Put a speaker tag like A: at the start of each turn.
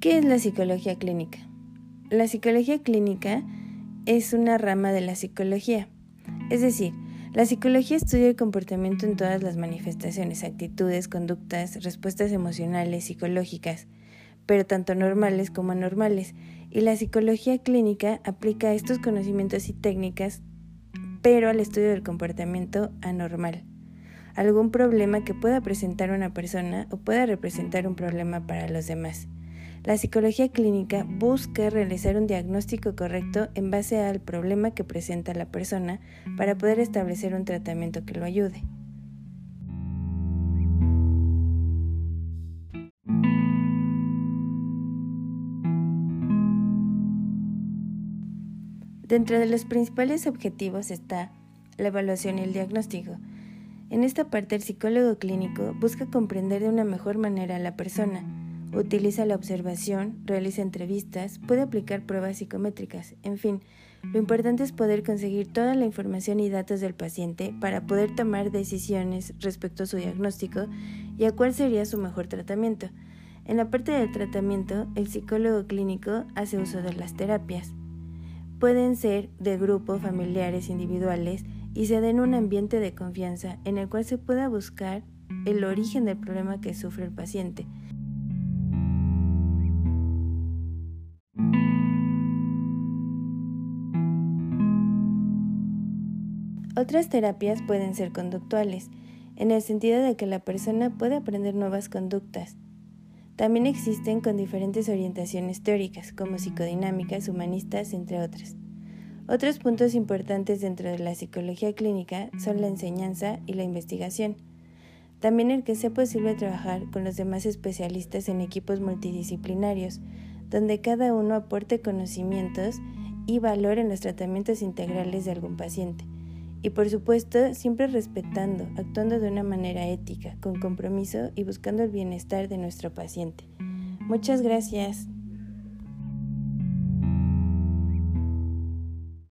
A: ¿Qué es la psicología clínica? La psicología clínica es una rama de la psicología. Es decir, la psicología estudia el comportamiento en todas las manifestaciones, actitudes, conductas, respuestas emocionales, psicológicas, pero tanto normales como anormales. Y la psicología clínica aplica estos conocimientos y técnicas, pero al estudio del comportamiento anormal. Algún problema que pueda presentar una persona o pueda representar un problema para los demás. La psicología clínica busca realizar un diagnóstico correcto en base al problema que presenta la persona para poder establecer un tratamiento que lo ayude. Dentro de los principales objetivos está la evaluación y el diagnóstico. En esta parte el psicólogo clínico busca comprender de una mejor manera a la persona, Utiliza la observación, realiza entrevistas, puede aplicar pruebas psicométricas, en fin, lo importante es poder conseguir toda la información y datos del paciente para poder tomar decisiones respecto a su diagnóstico y a cuál sería su mejor tratamiento. En la parte del tratamiento, el psicólogo clínico hace uso de las terapias. Pueden ser de grupo, familiares, individuales y se den un ambiente de confianza en el cual se pueda buscar el origen del problema que sufre el paciente Otras terapias pueden ser conductuales, en el sentido de que la persona puede aprender nuevas conductas. También existen con diferentes orientaciones teóricas, como psicodinámicas, humanistas, entre otras. Otros puntos importantes dentro de la psicología clínica son la enseñanza y la investigación. También el que sea posible trabajar con los demás especialistas en equipos multidisciplinarios, donde cada uno aporte conocimientos y valor en los tratamientos integrales de algún paciente y por supuesto, siempre respetando, actuando de una manera ética, con compromiso y buscando el bienestar de nuestro paciente. Muchas gracias.